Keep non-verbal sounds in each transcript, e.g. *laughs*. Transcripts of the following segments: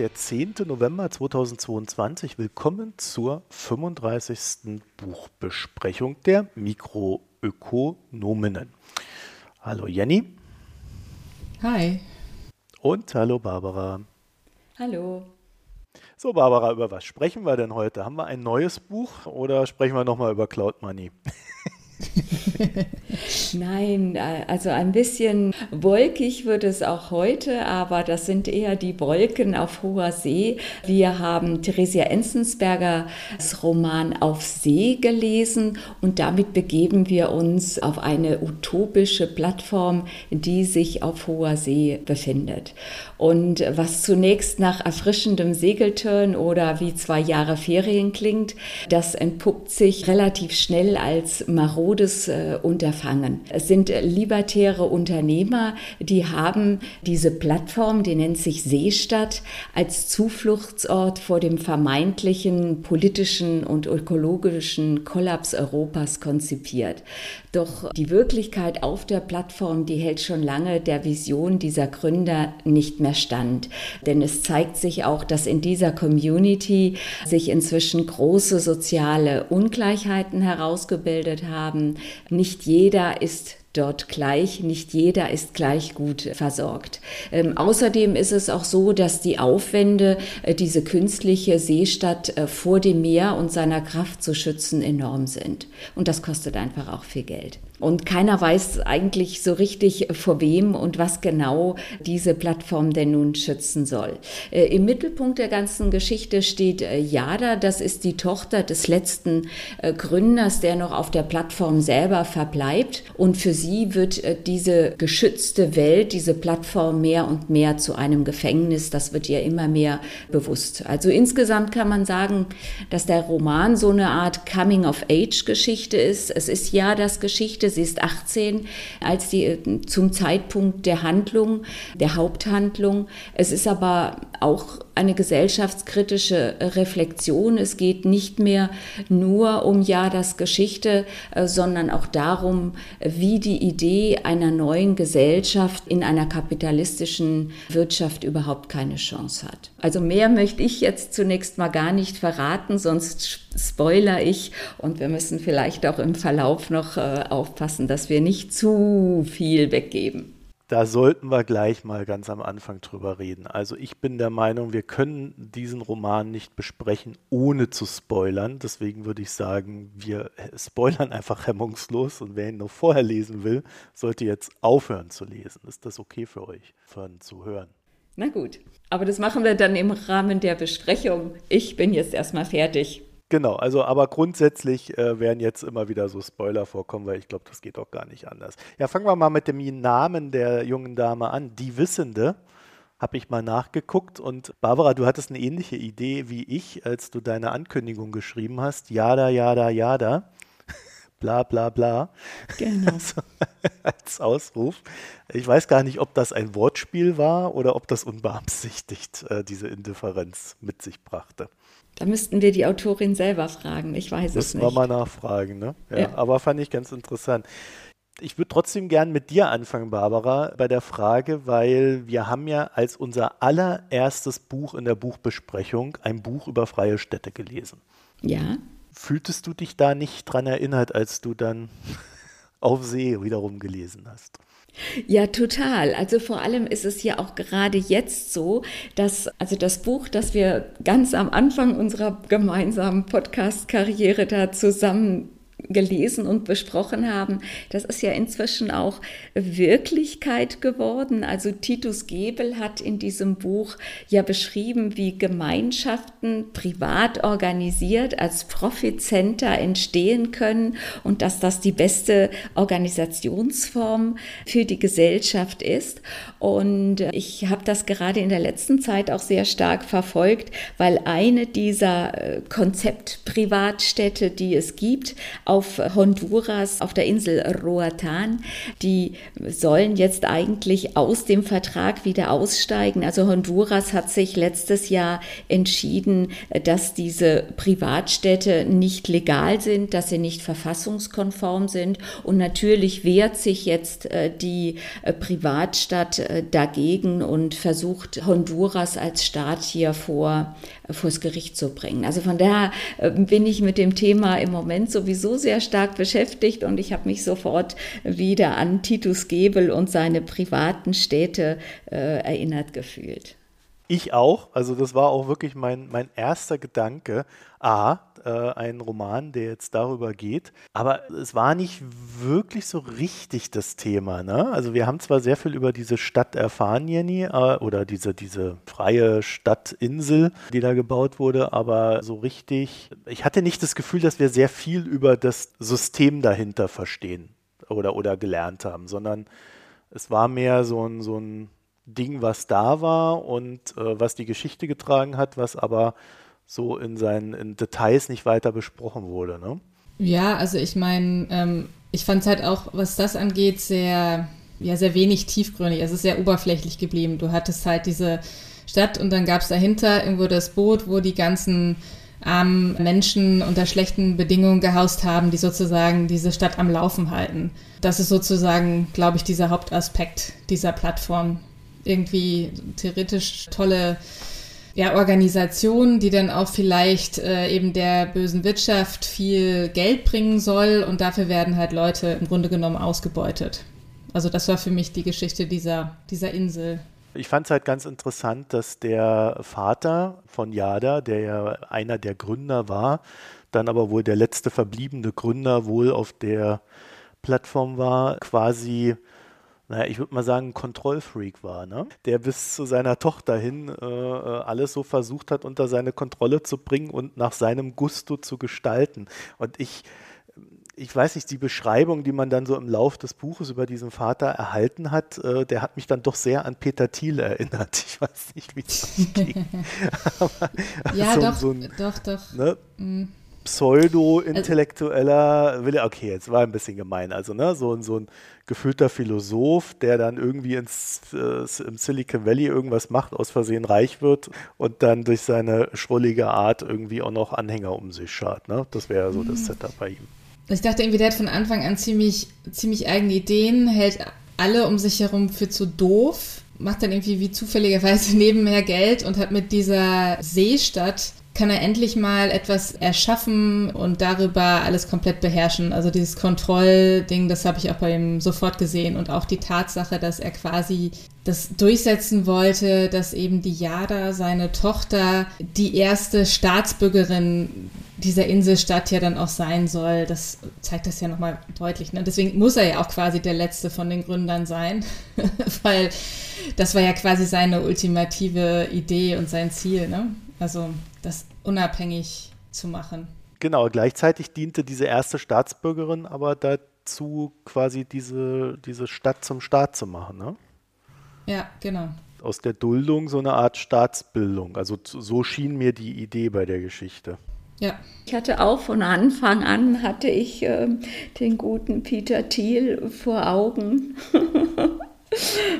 Der 10. November 2022. Willkommen zur 35. Buchbesprechung der Mikroökonominnen. Hallo Jenny. Hi. Und hallo Barbara. Hallo. So, Barbara, über was sprechen wir denn heute? Haben wir ein neues Buch oder sprechen wir nochmal über Cloud Money? *laughs* *laughs* Nein, äh, also ein bisschen wolkig wird es auch heute, aber das sind eher die Wolken auf hoher See. Wir haben Theresia Enzensbergers Roman Auf See gelesen und damit begeben wir uns auf eine utopische Plattform, die sich auf hoher See befindet. Und was zunächst nach erfrischendem Segeltörn oder wie zwei Jahre Ferien klingt, das entpuppt sich relativ schnell als marodes äh, Unterfangen. Es sind libertäre Unternehmer, die haben diese Plattform, die nennt sich Seestadt, als Zufluchtsort vor dem vermeintlichen politischen und ökologischen Kollaps Europas konzipiert. Doch die Wirklichkeit auf der Plattform, die hält schon lange der Vision dieser Gründer nicht mehr stand. Denn es zeigt sich auch, dass in dieser Community sich inzwischen große soziale Ungleichheiten herausgebildet haben. Nicht jeder ist dort gleich. Nicht jeder ist gleich gut versorgt. Ähm, außerdem ist es auch so, dass die Aufwände, äh, diese künstliche Seestadt äh, vor dem Meer und seiner Kraft zu schützen, enorm sind. Und das kostet einfach auch viel Geld. Und keiner weiß eigentlich so richtig, vor wem und was genau diese Plattform denn nun schützen soll. Äh, Im Mittelpunkt der ganzen Geschichte steht äh, Yada. Das ist die Tochter des letzten äh, Gründers, der noch auf der Plattform selber verbleibt. Und für sie wird äh, diese geschützte Welt, diese Plattform mehr und mehr zu einem Gefängnis. Das wird ihr immer mehr bewusst. Also insgesamt kann man sagen, dass der Roman so eine Art Coming-of-Age-Geschichte ist. Es ist Yadas Geschichte sie ist 18, als die äh, zum Zeitpunkt der Handlung, der Haupthandlung. Es ist aber auch eine gesellschaftskritische Reflexion. Es geht nicht mehr nur um ja das Geschichte, äh, sondern auch darum, wie die Idee einer neuen Gesellschaft in einer kapitalistischen Wirtschaft überhaupt keine Chance hat. Also mehr möchte ich jetzt zunächst mal gar nicht verraten, sonst spoiler ich und wir müssen vielleicht auch im Verlauf noch äh, aufpassen, dass wir nicht zu viel weggeben. Da sollten wir gleich mal ganz am Anfang drüber reden. Also ich bin der Meinung, wir können diesen Roman nicht besprechen, ohne zu spoilern. Deswegen würde ich sagen, wir spoilern einfach hemmungslos und wer ihn noch vorher lesen will, sollte jetzt aufhören zu lesen. Ist das okay für euch, von zu hören? Na gut, aber das machen wir dann im Rahmen der Besprechung. Ich bin jetzt erstmal fertig. Genau, also aber grundsätzlich äh, werden jetzt immer wieder so Spoiler vorkommen, weil ich glaube, das geht auch gar nicht anders. Ja, fangen wir mal mit dem Namen der jungen Dame an. Die Wissende habe ich mal nachgeguckt und Barbara, du hattest eine ähnliche Idee wie ich, als du deine Ankündigung geschrieben hast. Jada, jada, jada. *laughs* bla, bla, bla. Genau. *laughs* Als Ausruf. Ich weiß gar nicht, ob das ein Wortspiel war oder ob das unbeabsichtigt äh, diese Indifferenz mit sich brachte. Da müssten wir die Autorin selber fragen. Ich weiß Müssen es nicht. Müssen wir mal nachfragen, ne? Ja, ja. Aber fand ich ganz interessant. Ich würde trotzdem gern mit dir anfangen, Barbara, bei der Frage, weil wir haben ja als unser allererstes Buch in der Buchbesprechung ein Buch über freie Städte gelesen. Ja. Fühltest du dich da nicht dran erinnert, als du dann auf See wiederum gelesen hast? Ja, total. Also vor allem ist es ja auch gerade jetzt so, dass also das Buch, das wir ganz am Anfang unserer gemeinsamen Podcast-Karriere da zusammen gelesen und besprochen haben, das ist ja inzwischen auch Wirklichkeit geworden. Also Titus Gebel hat in diesem Buch ja beschrieben, wie Gemeinschaften privat organisiert als Profitcenter entstehen können und dass das die beste Organisationsform für die Gesellschaft ist. Und ich habe das gerade in der letzten Zeit auch sehr stark verfolgt, weil eine dieser äh, Konzeptprivatstädte, die es gibt, auf Honduras, auf der Insel Roatan. Die sollen jetzt eigentlich aus dem Vertrag wieder aussteigen. Also Honduras hat sich letztes Jahr entschieden, dass diese Privatstädte nicht legal sind, dass sie nicht verfassungskonform sind. Und natürlich wehrt sich jetzt äh, die äh, Privatstadt äh, dagegen und versucht Honduras als Staat hier vor, vors Gericht zu bringen. Also von daher bin ich mit dem Thema im Moment sowieso sehr stark beschäftigt und ich habe mich sofort wieder an Titus Gebel und seine privaten Städte erinnert gefühlt. Ich auch. Also das war auch wirklich mein, mein erster Gedanke. A, äh, ein Roman, der jetzt darüber geht. Aber es war nicht wirklich so richtig das Thema. Ne? Also wir haben zwar sehr viel über diese Stadt erfahren, Jenny, äh, oder diese, diese freie Stadtinsel, die da gebaut wurde, aber so richtig, ich hatte nicht das Gefühl, dass wir sehr viel über das System dahinter verstehen oder, oder gelernt haben, sondern es war mehr so ein, so ein Ding, was da war und äh, was die Geschichte getragen hat, was aber so in seinen in Details nicht weiter besprochen wurde. Ne? Ja, also ich meine, ähm, ich fand es halt auch, was das angeht, sehr, ja, sehr wenig tiefgründig. Es ist sehr oberflächlich geblieben. Du hattest halt diese Stadt und dann gab es dahinter irgendwo das Boot, wo die ganzen armen Menschen unter schlechten Bedingungen gehaust haben, die sozusagen diese Stadt am Laufen halten. Das ist sozusagen, glaube ich, dieser Hauptaspekt dieser Plattform irgendwie theoretisch tolle ja, Organisation, die dann auch vielleicht äh, eben der bösen Wirtschaft viel Geld bringen soll und dafür werden halt Leute im Grunde genommen ausgebeutet. Also das war für mich die Geschichte dieser, dieser Insel. Ich fand es halt ganz interessant, dass der Vater von Yada, der ja einer der Gründer war, dann aber wohl der letzte verbliebene Gründer wohl auf der Plattform war, quasi naja, ich würde mal sagen, Kontrollfreak war, ne? der bis zu seiner Tochter hin äh, äh, alles so versucht hat, unter seine Kontrolle zu bringen und nach seinem Gusto zu gestalten. Und ich, ich weiß nicht, die Beschreibung, die man dann so im Lauf des Buches über diesen Vater erhalten hat, äh, der hat mich dann doch sehr an Peter Thiel erinnert. Ich weiß nicht, wie das ging. *laughs* *laughs* ja, so, doch, so ein, doch, doch. Ne? Mm pseudo-intellektueller Wille, okay, jetzt war ein bisschen gemein, also ne, so, so ein gefühlter Philosoph, der dann irgendwie ins, äh, im Silicon Valley irgendwas macht, aus Versehen reich wird und dann durch seine schrullige Art irgendwie auch noch Anhänger um sich schart. Ne? Das wäre so das mhm. Setup bei ihm. Ich dachte irgendwie, der hat von Anfang an ziemlich, ziemlich eigene Ideen, hält alle um sich herum für zu doof, macht dann irgendwie wie zufälligerweise *laughs* nebenher Geld und hat mit dieser Seestadt kann er endlich mal etwas erschaffen und darüber alles komplett beherrschen. Also dieses Kontrollding, das habe ich auch bei ihm sofort gesehen und auch die Tatsache, dass er quasi das durchsetzen wollte, dass eben die Jada, seine Tochter, die erste Staatsbürgerin dieser Inselstadt ja dann auch sein soll. Das zeigt das ja nochmal deutlich. Ne? Deswegen muss er ja auch quasi der letzte von den Gründern sein, *laughs* weil das war ja quasi seine ultimative Idee und sein Ziel. Ne? Also das unabhängig zu machen. Genau, gleichzeitig diente diese erste Staatsbürgerin aber dazu, quasi diese, diese Stadt zum Staat zu machen. Ne? Ja, genau. Aus der Duldung so eine Art Staatsbildung. Also so schien mir die Idee bei der Geschichte. Ja. Ich hatte auch von Anfang an hatte ich äh, den guten Peter Thiel vor Augen. *laughs*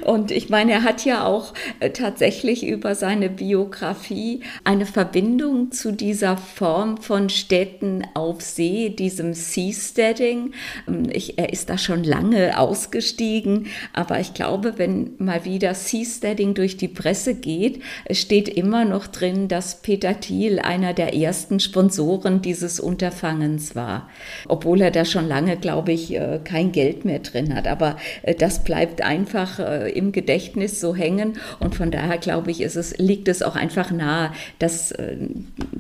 Und ich meine, er hat ja auch äh, tatsächlich über seine Biografie eine Verbindung zu dieser Form von Städten auf See, diesem Seasteading. Ähm, ich, er ist da schon lange ausgestiegen, aber ich glaube, wenn mal wieder Seasteading durch die Presse geht, steht immer noch drin, dass Peter Thiel einer der ersten Sponsoren dieses Unterfangens war. Obwohl er da schon lange, glaube ich, äh, kein Geld mehr drin hat. Aber äh, das bleibt einfach einfach äh, im Gedächtnis so hängen. Und von daher glaube ich, ist es, liegt es auch einfach nahe, dass, äh,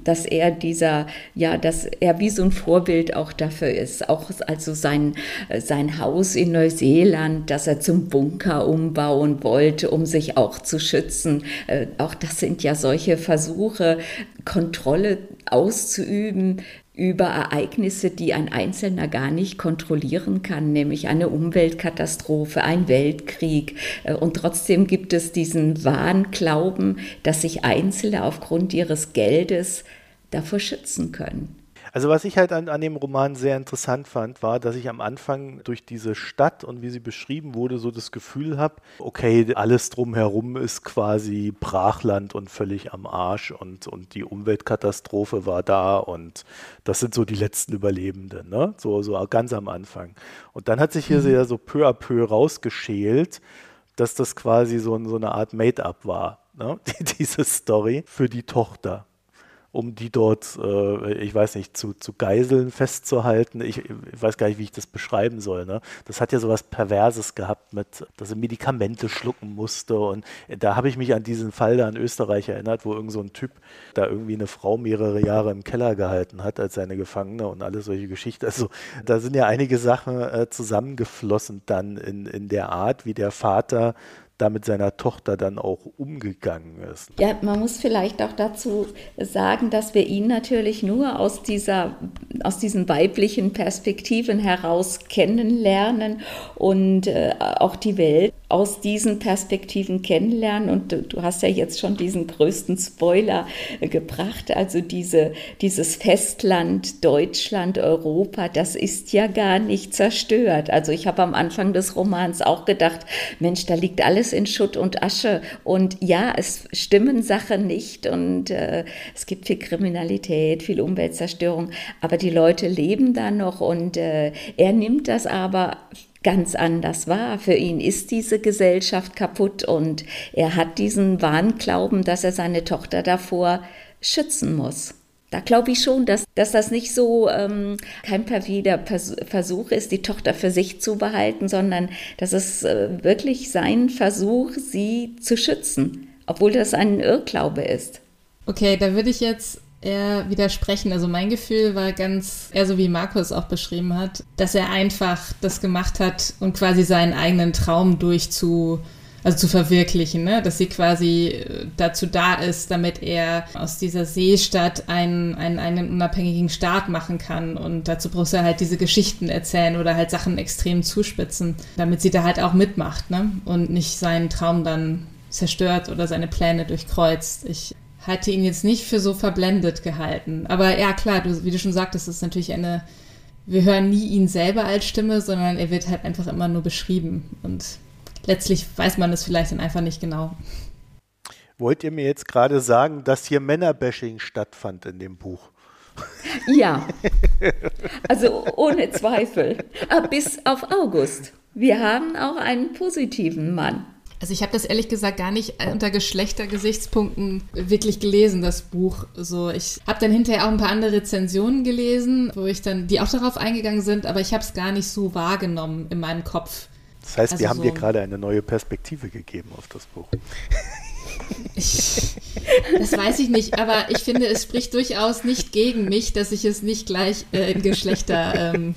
dass er dieser, ja, dass er wie so ein Vorbild auch dafür ist. Auch also sein, äh, sein Haus in Neuseeland, das er zum Bunker umbauen wollte, um sich auch zu schützen. Äh, auch das sind ja solche Versuche, Kontrolle auszuüben, über Ereignisse, die ein Einzelner gar nicht kontrollieren kann, nämlich eine Umweltkatastrophe, ein Weltkrieg. Äh, und trotzdem gibt es diesen Wahnglauben, dass sich Einzelne aufgrund ihres Geldes davor schützen können. Also was ich halt an, an dem Roman sehr interessant fand, war, dass ich am Anfang durch diese Stadt und wie sie beschrieben wurde, so das Gefühl habe, okay, alles drumherum ist quasi Brachland und völlig am Arsch und, und die Umweltkatastrophe war da und das sind so die letzten Überlebenden, ne? So, so ganz am Anfang. Und dann hat sich hier mhm. sehr so peu à peu rausgeschält, dass das quasi so, so eine Art Made-up war, ne? *laughs* diese Story für die Tochter um die dort, äh, ich weiß nicht, zu, zu Geiseln festzuhalten. Ich, ich, weiß gar nicht, wie ich das beschreiben soll. Ne? Das hat ja so was Perverses gehabt, mit, dass er Medikamente schlucken musste. Und da habe ich mich an diesen Fall da in Österreich erinnert, wo irgend so ein Typ da irgendwie eine Frau mehrere Jahre im Keller gehalten hat als seine Gefangene und alle solche Geschichten. Also da sind ja einige Sachen äh, zusammengeflossen dann in, in der Art, wie der Vater da mit seiner Tochter dann auch umgegangen ist. Ja, man muss vielleicht auch dazu sagen, dass wir ihn natürlich nur aus, dieser, aus diesen weiblichen Perspektiven heraus kennenlernen und äh, auch die Welt aus diesen Perspektiven kennenlernen. Und du, du hast ja jetzt schon diesen größten Spoiler äh, gebracht. Also diese, dieses Festland Deutschland, Europa, das ist ja gar nicht zerstört. Also ich habe am Anfang des Romans auch gedacht, Mensch, da liegt alles in Schutt und Asche. Und ja, es stimmen Sachen nicht und äh, es gibt viel Kriminalität, viel Umweltzerstörung, aber die Leute leben da noch und äh, er nimmt das aber ganz anders wahr. Für ihn ist diese Gesellschaft kaputt und er hat diesen Wahnglauben, dass er seine Tochter davor schützen muss. Da glaube ich schon, dass, dass das nicht so ähm, kein perfider Versuch ist, die Tochter für sich zu behalten, sondern dass es äh, wirklich sein Versuch, sie zu schützen, obwohl das ein Irrglaube ist. Okay, da würde ich jetzt eher widersprechen. Also mein Gefühl war ganz, eher so wie Markus auch beschrieben hat, dass er einfach das gemacht hat und quasi seinen eigenen Traum durchzu also zu verwirklichen, ne? dass sie quasi äh, dazu da ist, damit er aus dieser Seestadt einen, einen, einen unabhängigen Staat machen kann. Und dazu braucht er halt diese Geschichten erzählen oder halt Sachen extrem zuspitzen, damit sie da halt auch mitmacht ne? und nicht seinen Traum dann zerstört oder seine Pläne durchkreuzt. Ich hatte ihn jetzt nicht für so verblendet gehalten. Aber ja, klar, du, wie du schon sagtest, ist natürlich eine, wir hören nie ihn selber als Stimme, sondern er wird halt einfach immer nur beschrieben. Und letztlich weiß man es vielleicht dann einfach nicht genau. Wollt ihr mir jetzt gerade sagen, dass hier Männerbashing stattfand in dem Buch? *laughs* Ja, also ohne Zweifel. Aber bis auf August. Wir haben auch einen positiven Mann. Also ich habe das ehrlich gesagt gar nicht unter Geschlechtergesichtspunkten wirklich gelesen, das Buch. So, ich habe dann hinterher auch ein paar andere Rezensionen gelesen, wo ich dann, die auch darauf eingegangen sind, aber ich habe es gar nicht so wahrgenommen in meinem Kopf. Das heißt, also wir haben so dir gerade eine neue Perspektive gegeben auf das Buch. Ich, *laughs* das weiß ich nicht, aber ich finde, es spricht durchaus nicht gegen mich, dass ich es nicht gleich äh, in Geschlechterrollen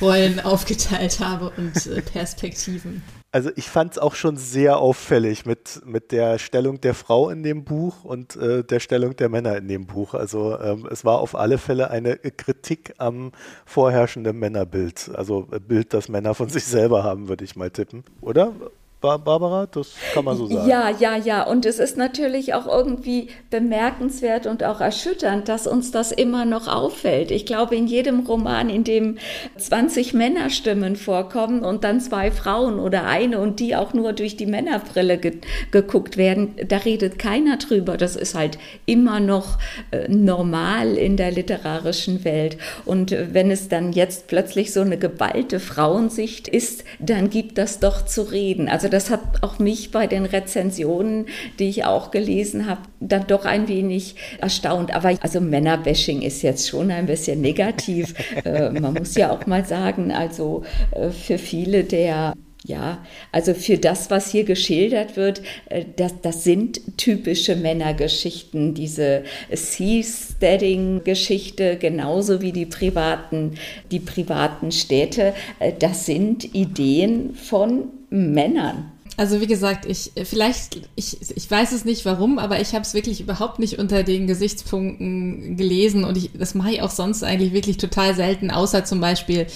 ähm, aufgeteilt habe und äh, Perspektiven. Also ich fand es auch schon sehr auffällig mit, mit der Stellung der Frau in dem Buch und äh, der Stellung der Männer in dem Buch. Also ähm, es war auf alle Fälle eine Kritik am vorherrschenden Männerbild. Also Bild, das Männer von *laughs* sich selber haben, würde ich mal tippen. Oder? Barbara, das kann man so sagen. Ja, ja, ja. Und es ist natürlich auch irgendwie bemerkenswert und auch erschütternd, dass uns das immer noch auffällt. Ich glaube, in jedem Roman, in dem 20 Männerstimmen vorkommen und dann zwei Frauen oder eine und die auch nur durch die Männerbrille ge geguckt werden, da redet keiner drüber. Das ist halt immer noch äh, normal in der literarischen Welt. Und äh, wenn es dann jetzt plötzlich so eine geballte Frauensicht ist, dann gibt das doch zu reden. Also das hat auch mich bei den Rezensionen, die ich auch gelesen habe, dann doch ein wenig erstaunt. Aber also Männerbashing ist jetzt schon ein bisschen negativ. *laughs* äh, man muss ja auch mal sagen, also äh, für viele der ja, also für das, was hier geschildert wird, äh, das, das sind typische Männergeschichten, diese Seasteading-Geschichte, genauso wie die privaten, die privaten Städte. Äh, das sind Ideen von Männern. Also wie gesagt, ich vielleicht, ich, ich weiß es nicht warum, aber ich habe es wirklich überhaupt nicht unter den Gesichtspunkten gelesen und ich, das mache ich auch sonst eigentlich wirklich total selten, außer zum Beispiel,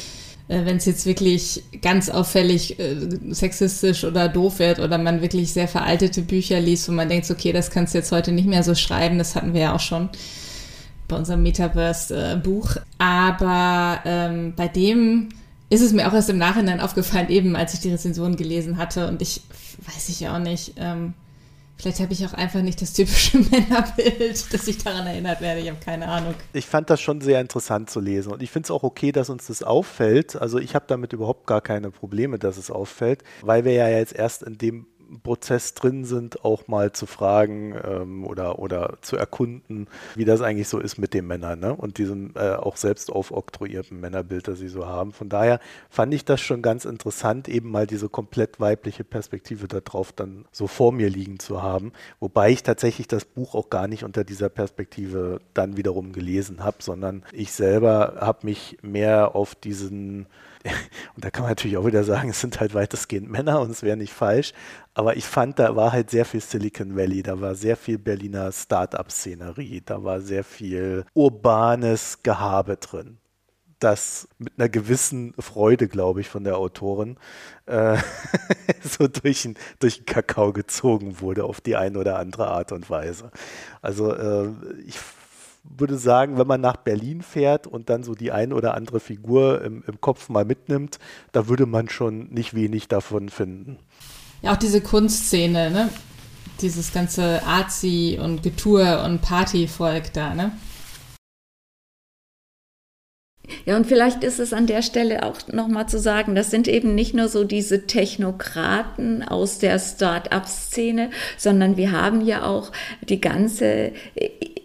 wenn es jetzt wirklich ganz auffällig äh, sexistisch oder doof wird oder man wirklich sehr veraltete Bücher liest, wo man denkt, okay, das kannst du jetzt heute nicht mehr so schreiben, das hatten wir ja auch schon bei unserem Metaverse-Buch. Aber ähm, bei dem ist es mir auch erst im Nachhinein aufgefallen, eben als ich die Rezension gelesen hatte. Und ich weiß ich auch nicht. Ähm, Vielleicht habe ich auch einfach nicht das typische *laughs* Männerbild, dass ich daran erinnert werde. Ich habe keine Ahnung. Ich fand das schon sehr interessant zu lesen und ich finde es auch okay, dass uns das auffällt. Also ich habe damit überhaupt gar keine Probleme, dass es auffällt, weil wir ja jetzt erst in dem Prozess drin sind, auch mal zu fragen ähm, oder, oder zu erkunden, wie das eigentlich so ist mit den Männern ne? und diesem äh, auch selbst aufoktroyierten Männerbild, das sie so haben. Von daher fand ich das schon ganz interessant, eben mal diese komplett weibliche Perspektive darauf dann so vor mir liegen zu haben. Wobei ich tatsächlich das Buch auch gar nicht unter dieser Perspektive dann wiederum gelesen habe, sondern ich selber habe mich mehr auf diesen und da kann man natürlich auch wieder sagen, es sind halt weitestgehend Männer und es wäre nicht falsch. Aber ich fand, da war halt sehr viel Silicon Valley, da war sehr viel Berliner Start-up-Szenerie, da war sehr viel urbanes Gehabe drin. Das mit einer gewissen Freude, glaube ich, von der Autorin äh, *laughs* so durch, ein, durch den Kakao gezogen wurde auf die eine oder andere Art und Weise. Also äh, ich würde sagen, wenn man nach Berlin fährt und dann so die eine oder andere Figur im, im Kopf mal mitnimmt, da würde man schon nicht wenig davon finden. Ja, auch diese Kunstszene, ne? Dieses ganze Arzi und Getue und Partyvolk da, ne? Ja, und vielleicht ist es an der Stelle auch nochmal zu sagen, das sind eben nicht nur so diese Technokraten aus der Start-up-Szene, sondern wir haben ja auch die ganze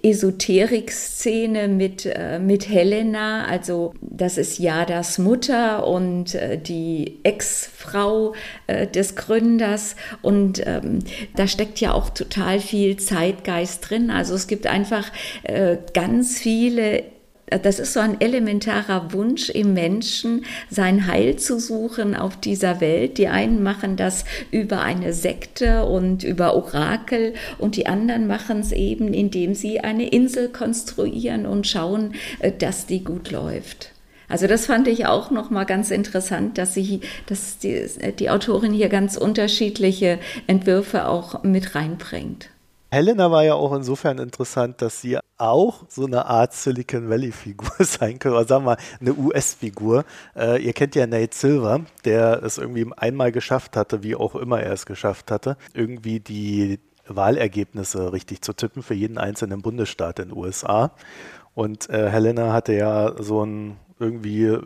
Esoterik-Szene mit, äh, mit Helena, also das ist Jadas Mutter und äh, die Ex-Frau äh, des Gründers und ähm, da steckt ja auch total viel Zeitgeist drin. Also es gibt einfach äh, ganz viele das ist so ein elementarer Wunsch im Menschen, sein Heil zu suchen auf dieser Welt. Die einen machen das über eine Sekte und über Orakel und die anderen machen es eben, indem sie eine Insel konstruieren und schauen, äh, dass die gut läuft. Also das fand ich auch noch mal ganz interessant, dass sie, dass die, die Autorin hier ganz unterschiedliche Entwürfe auch mit reinbringt. Helena war ja auch insofern interessant, dass sie auch so eine Art Silicon Valley-Figur *laughs* sein könnte, oder sagen wir mal eine US-Figur. Äh, ihr kennt ja Nate Silver, der es irgendwie einmal geschafft hatte, wie auch immer er es geschafft hatte, irgendwie die Wahlergebnisse richtig zu tippen für jeden einzelnen Bundesstaat in den USA. Und äh, Helena hatte ja so ein irgendwie äh,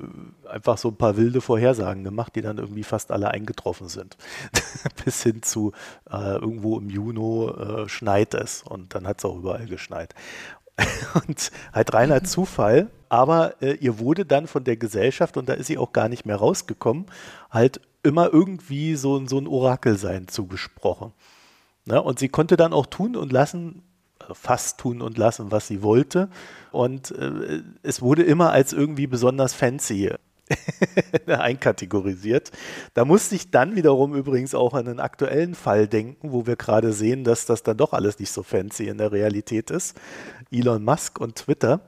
einfach so ein paar wilde Vorhersagen gemacht, die dann irgendwie fast alle eingetroffen sind. *laughs* Bis hin zu äh, irgendwo im Juni äh, schneit es und dann hat es auch überall geschneit. *laughs* und halt reiner. *laughs* Zufall, aber äh, ihr wurde dann von der Gesellschaft, und da ist sie auch gar nicht mehr rausgekommen, halt immer irgendwie so, so ein Orakel sein zugesprochen. Ne? Und sie konnte dann auch tun und lassen, fast tun und lassen, was sie wollte. Und äh, es wurde immer als irgendwie besonders fancy *laughs* einkategorisiert. Da musste ich dann wiederum übrigens auch an einen aktuellen Fall denken, wo wir gerade sehen, dass das dann doch alles nicht so fancy in der Realität ist. Elon Musk und Twitter.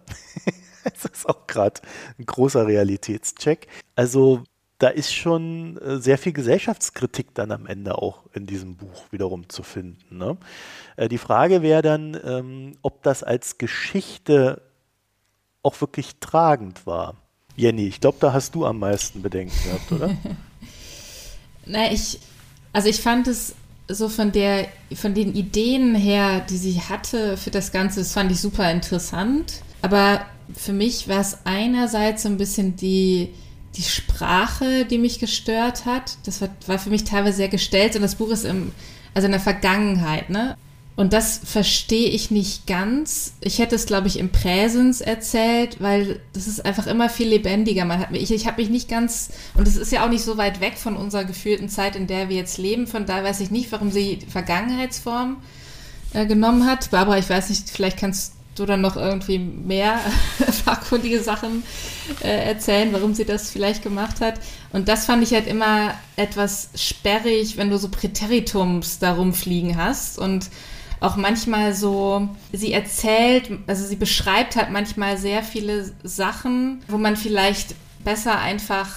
*laughs* das ist auch gerade ein großer Realitätscheck. Also da ist schon äh, sehr viel Gesellschaftskritik dann am Ende auch in diesem Buch wiederum zu finden. Ne? Äh, die Frage wäre dann, ähm, ob das als Geschichte auch wirklich tragend war. Jenny, ich glaube, da hast du am meisten Bedenken gehabt, oder? *laughs* Na, ich, also ich fand es so von der, von den Ideen her, die sie hatte für das Ganze, das fand ich super interessant. Aber für mich war es einerseits so ein bisschen die, die Sprache, die mich gestört hat. Das war, war für mich teilweise sehr gestellt und das Buch ist im, also in der Vergangenheit, ne? Und das verstehe ich nicht ganz. Ich hätte es, glaube ich, im Präsens erzählt, weil das ist einfach immer viel lebendiger. Man hat, ich ich habe mich nicht ganz, und es ist ja auch nicht so weit weg von unserer gefühlten Zeit, in der wir jetzt leben. Von daher weiß ich nicht, warum sie die Vergangenheitsform äh, genommen hat. Barbara, ich weiß nicht, vielleicht kannst du dann noch irgendwie mehr *laughs* fachkundige Sachen äh, erzählen, warum sie das vielleicht gemacht hat. Und das fand ich halt immer etwas sperrig, wenn du so Präteritums da rumfliegen hast und auch manchmal so, sie erzählt, also sie beschreibt halt manchmal sehr viele Sachen, wo man vielleicht besser einfach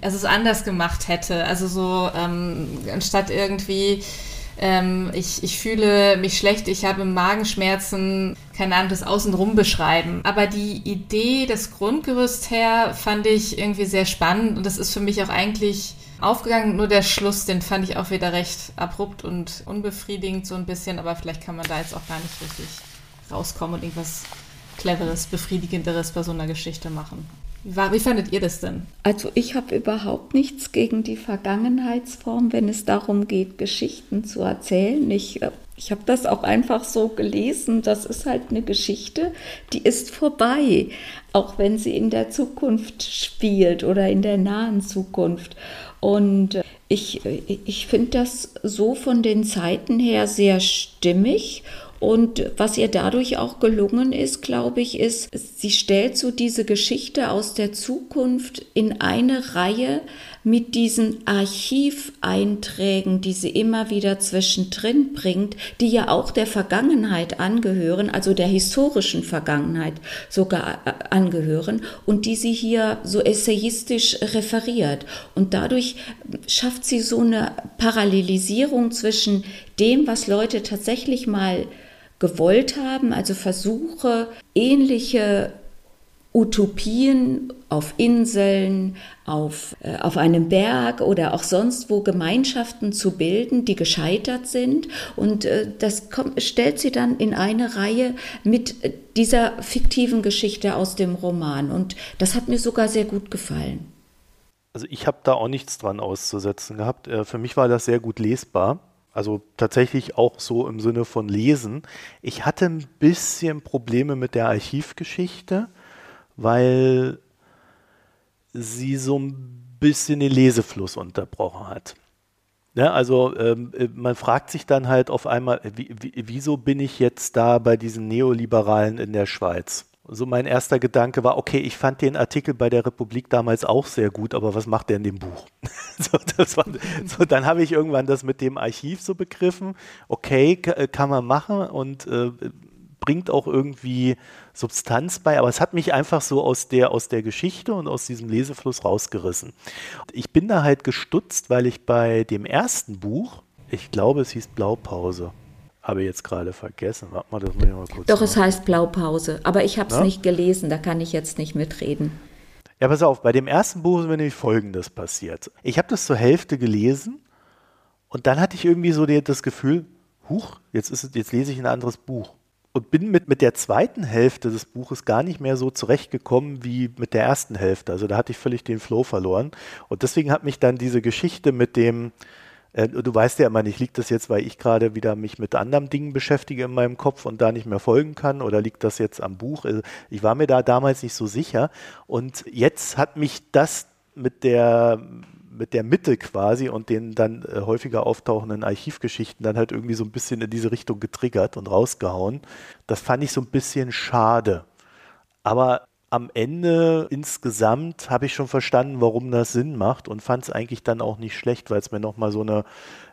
also es anders gemacht hätte. Also so, ähm, anstatt irgendwie ähm, ich, ich fühle mich schlecht, ich habe Magenschmerzen, keine Ahnung, das Außenrum beschreiben. Aber die Idee, das Grundgerüst her, fand ich irgendwie sehr spannend und das ist für mich auch eigentlich aufgegangen. Nur der Schluss, den fand ich auch wieder recht abrupt und unbefriedigend so ein bisschen, aber vielleicht kann man da jetzt auch gar nicht richtig rauskommen und irgendwas Cleveres, Befriedigenderes bei so einer Geschichte machen. Wie, fandet ihr das denn? Also ich habe überhaupt nichts gegen die Vergangenheitsform, wenn es darum geht, Geschichten zu erzählen. Ich, äh, ich habe das auch einfach so gelesen. Das ist halt eine Geschichte, die ist vorbei, auch wenn sie in der Zukunft spielt oder in der nahen Zukunft. Und äh, ich, ich finde das so von den Zeiten her sehr stimmig und was ihr dadurch auch gelungen ist, glaube ich, ist, sie stellt so diese Geschichte aus der Zukunft in eine Reihe mit diesen Archiveinträgen, die sie immer wieder zwischendrin bringt, die ja auch der Vergangenheit angehören, also der historischen Vergangenheit sogar äh, angehören und die sie hier so essayistisch referiert. Und dadurch schafft sie so eine Parallelisierung zwischen dem, was Leute tatsächlich mal gewollt haben, also Versuche, ähnliche Utopien auf Inseln, auf, äh, auf einem Berg oder auch sonst wo Gemeinschaften zu bilden, die gescheitert sind. Und äh, das kommt, stellt sie dann in eine Reihe mit dieser fiktiven Geschichte aus dem Roman. Und das hat mir sogar sehr gut gefallen. Also ich habe da auch nichts dran auszusetzen gehabt. Äh, für mich war das sehr gut lesbar. Also tatsächlich auch so im Sinne von Lesen. Ich hatte ein bisschen Probleme mit der Archivgeschichte, weil sie so ein bisschen den Lesefluss unterbrochen hat. Ja, also ähm, äh, man fragt sich dann halt auf einmal, wie, wie, wieso bin ich jetzt da bei diesen Neoliberalen in der Schweiz? So mein erster Gedanke war, okay, ich fand den Artikel bei der Republik damals auch sehr gut, aber was macht der in dem Buch? *laughs* so, war, so, dann habe ich irgendwann das mit dem Archiv so begriffen, okay, äh, kann man machen und äh, bringt auch irgendwie Substanz bei, aber es hat mich einfach so aus der, aus der Geschichte und aus diesem Lesefluss rausgerissen. Ich bin da halt gestutzt, weil ich bei dem ersten Buch, ich glaube, es hieß Blaupause, habe ich jetzt gerade vergessen. Warte mal, das muss ich mal kurz Doch, es heißt Blaupause, aber ich habe es nicht gelesen, da kann ich jetzt nicht mitreden. Ja, pass auf, bei dem ersten Buch ist mir nämlich Folgendes passiert. Ich habe das zur Hälfte gelesen und dann hatte ich irgendwie so das Gefühl, huch, jetzt, ist, jetzt lese ich ein anderes Buch. Und bin mit, mit der zweiten Hälfte des Buches gar nicht mehr so zurechtgekommen wie mit der ersten Hälfte. Also da hatte ich völlig den Flow verloren. Und deswegen hat mich dann diese Geschichte mit dem, äh, du weißt ja immer nicht, liegt das jetzt, weil ich gerade wieder mich mit anderen Dingen beschäftige in meinem Kopf und da nicht mehr folgen kann oder liegt das jetzt am Buch? Also ich war mir da damals nicht so sicher und jetzt hat mich das mit der mit der Mitte quasi und den dann äh, häufiger auftauchenden Archivgeschichten dann halt irgendwie so ein bisschen in diese Richtung getriggert und rausgehauen. Das fand ich so ein bisschen schade. Aber am Ende insgesamt habe ich schon verstanden, warum das Sinn macht und fand es eigentlich dann auch nicht schlecht, weil es mir nochmal so eine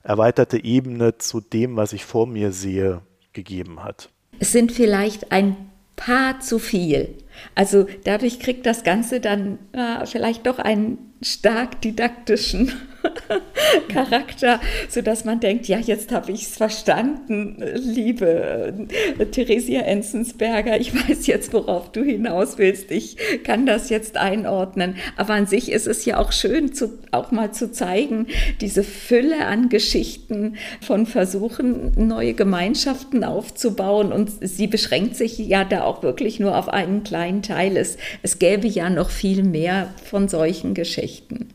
erweiterte Ebene zu dem, was ich vor mir sehe, gegeben hat. Es sind vielleicht ein paar zu viel. Also dadurch kriegt das Ganze dann äh, vielleicht doch einen stark didaktischen *laughs* Charakter, sodass man denkt, ja, jetzt habe ich es verstanden, liebe äh, Theresia Enzensberger, ich weiß jetzt, worauf du hinaus willst, ich kann das jetzt einordnen. Aber an sich ist es ja auch schön, zu, auch mal zu zeigen, diese Fülle an Geschichten von Versuchen, neue Gemeinschaften aufzubauen. Und sie beschränkt sich ja da auch wirklich nur auf einen kleinen Teil. Es, es gäbe ja noch viel mehr von solchen Geschichten.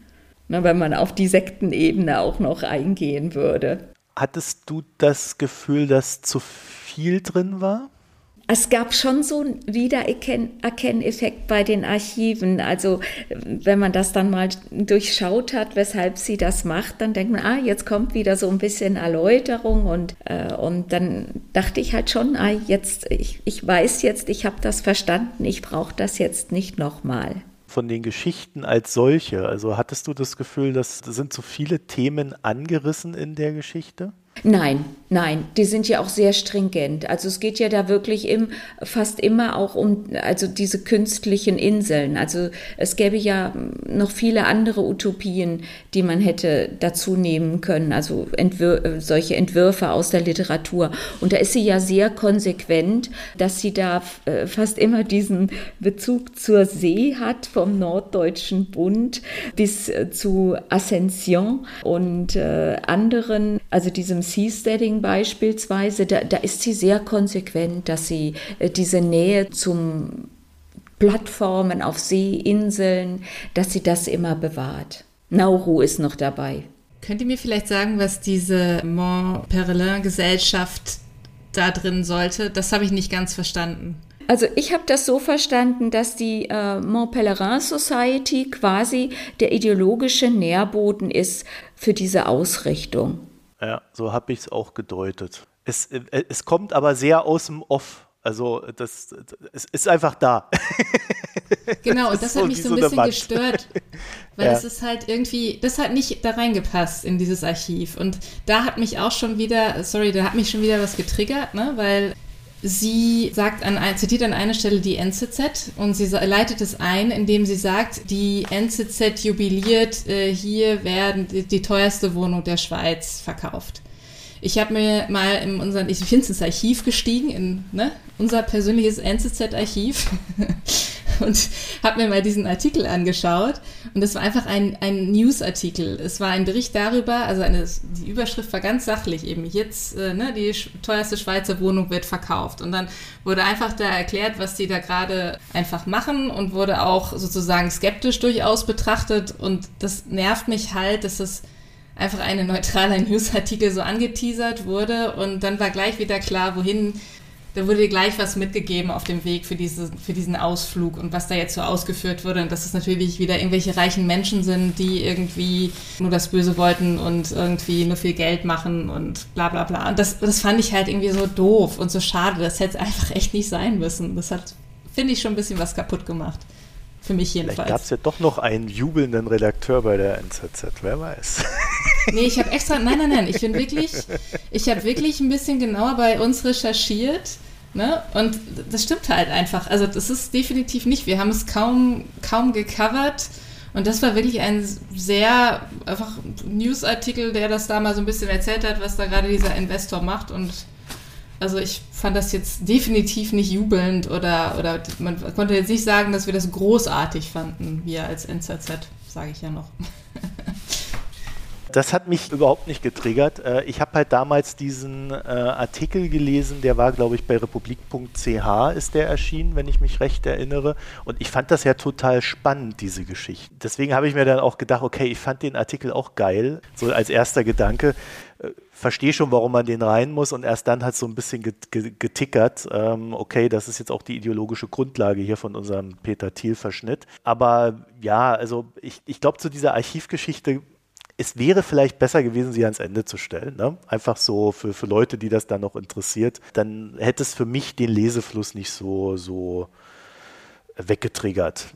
Na, wenn man auf die Sektenebene auch noch eingehen würde. Hattest du das Gefühl, dass zu viel drin war? Es gab schon so einen Wiedererkenneffekt bei den Archiven. Also wenn man das dann mal durchschaut hat, weshalb sie das macht, dann denkt man, ah, jetzt kommt wieder so ein bisschen Erläuterung und, äh, und dann dachte ich halt schon, ah, jetzt, ich, ich weiß jetzt, ich habe das verstanden, ich brauche das jetzt nicht nochmal von den Geschichten als solche? Also hattest du das Gefühl, dass sind so viele Themen angerissen in der Geschichte? Nein, Nein, die sind ja auch sehr stringent. Also es geht ja da wirklich im, fast immer auch um also diese künstlichen Inseln. Also es gäbe ja noch viele andere Utopien, die man hätte dazu nehmen können. Also Entwür solche Entwürfe aus der Literatur. Und da ist sie ja sehr konsequent, dass sie da äh, fast immer diesen Bezug zur See hat, vom Norddeutschen Bund bis äh, zu Ascension und äh, anderen, also diesem Seasteading beispielsweise, da, da ist sie sehr konsequent, dass sie äh, diese Nähe zum Plattformen auf Seeinseln, dass sie das immer bewahrt. Nauru ist noch dabei. Könnt ihr mir vielleicht sagen, was diese Mont-Perelin-Gesellschaft da drin sollte? Das habe ich nicht ganz verstanden. Also ich habe das so verstanden, dass die äh, Mont Pelerin Society quasi der ideologische Nährboden ist für diese Ausrichtung. Ja, so habe ich es auch gedeutet. Es, äh, es kommt aber sehr aus dem Off. Also das, es ist einfach da. *laughs* Genau, und das, hat mich so ein bisschen gestört, *laughs* weil ja. das ist halt irgendwie, das hat nicht da reingepasst in dieses Archiv. Und da hat mich auch schon wieder, sorry, da hat mich schon wieder was getriggert, ne? weil sie sagt an, zitiert an einer Stelle die NZZ und sie leitet es ein, indem sie sagt, die NZZ jubiliert, äh, hier werden die, die teuerste Wohnung der Schweiz verkauft. Ich habe mir mal in unseren, ich bin ins Archiv gestiegen, in ne, unser persönliches NZZ-Archiv *laughs* und habe mir mal diesen Artikel angeschaut. Und es war einfach ein, ein News-Artikel. Es war ein Bericht darüber, also eine, die Überschrift war ganz sachlich eben. Jetzt, äh, ne, die teuerste Schweizer Wohnung wird verkauft. Und dann wurde einfach da erklärt, was die da gerade einfach machen und wurde auch sozusagen skeptisch durchaus betrachtet. Und das nervt mich halt, dass es einfach ein neutraler Newsartikel so angeteasert wurde und dann war gleich wieder klar, wohin da wurde dir gleich was mitgegeben auf dem Weg für, diese, für diesen Ausflug und was da jetzt so ausgeführt wurde. Und dass es natürlich wieder irgendwelche reichen Menschen sind, die irgendwie nur das Böse wollten und irgendwie nur viel Geld machen und bla bla bla. Und das, das fand ich halt irgendwie so doof und so schade. Das hätte einfach echt nicht sein müssen. Das hat, finde ich, schon ein bisschen was kaputt gemacht. Für mich jedenfalls. Gab es ja doch noch einen jubelnden Redakteur bei der NZZ, wer weiß. *laughs* Nee, ich habe extra, nein, nein, nein, ich bin wirklich, ich habe wirklich ein bisschen genauer bei uns recherchiert. Ne? Und das stimmt halt einfach. Also das ist definitiv nicht. Wir haben es kaum, kaum gecovert. Und das war wirklich ein sehr einfach Newsartikel, der das da mal so ein bisschen erzählt hat, was da gerade dieser Investor macht. Und also ich fand das jetzt definitiv nicht jubelnd oder, oder man konnte jetzt nicht sagen, dass wir das großartig fanden, wir als NZZ, sage ich ja noch. *laughs* Das hat mich überhaupt nicht getriggert. Äh, ich habe halt damals diesen äh, Artikel gelesen, der war, glaube ich, bei republik.ch ist der erschienen, wenn ich mich recht erinnere. Und ich fand das ja total spannend, diese Geschichte. Deswegen habe ich mir dann auch gedacht, okay, ich fand den Artikel auch geil, so als erster Gedanke. Äh, verstehe schon, warum man den rein muss und erst dann hat es so ein bisschen getickert. Ähm, okay, das ist jetzt auch die ideologische Grundlage hier von unserem Peter Thiel-Verschnitt. Aber ja, also ich, ich glaube, zu dieser Archivgeschichte es wäre vielleicht besser gewesen, sie ans Ende zu stellen. Ne? Einfach so für, für Leute, die das dann noch interessiert. Dann hätte es für mich den Lesefluss nicht so, so weggetriggert.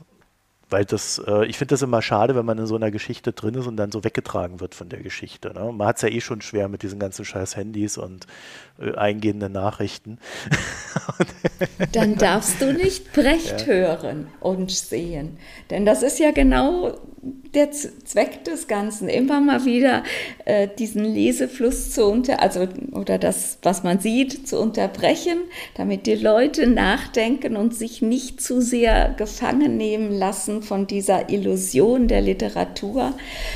Weil das, äh, ich finde das immer schade, wenn man in so einer Geschichte drin ist und dann so weggetragen wird von der Geschichte. Ne? Man hat es ja eh schon schwer mit diesen ganzen scheiß Handys und äh, eingehenden Nachrichten. *laughs* dann darfst du nicht Brecht ja. hören und sehen. Denn das ist ja genau der Zweck des Ganzen, immer mal wieder äh, diesen Lesefluss zu unter, also oder das, was man sieht, zu unterbrechen, damit die Leute nachdenken und sich nicht zu sehr gefangen nehmen lassen von dieser Illusion der Literatur,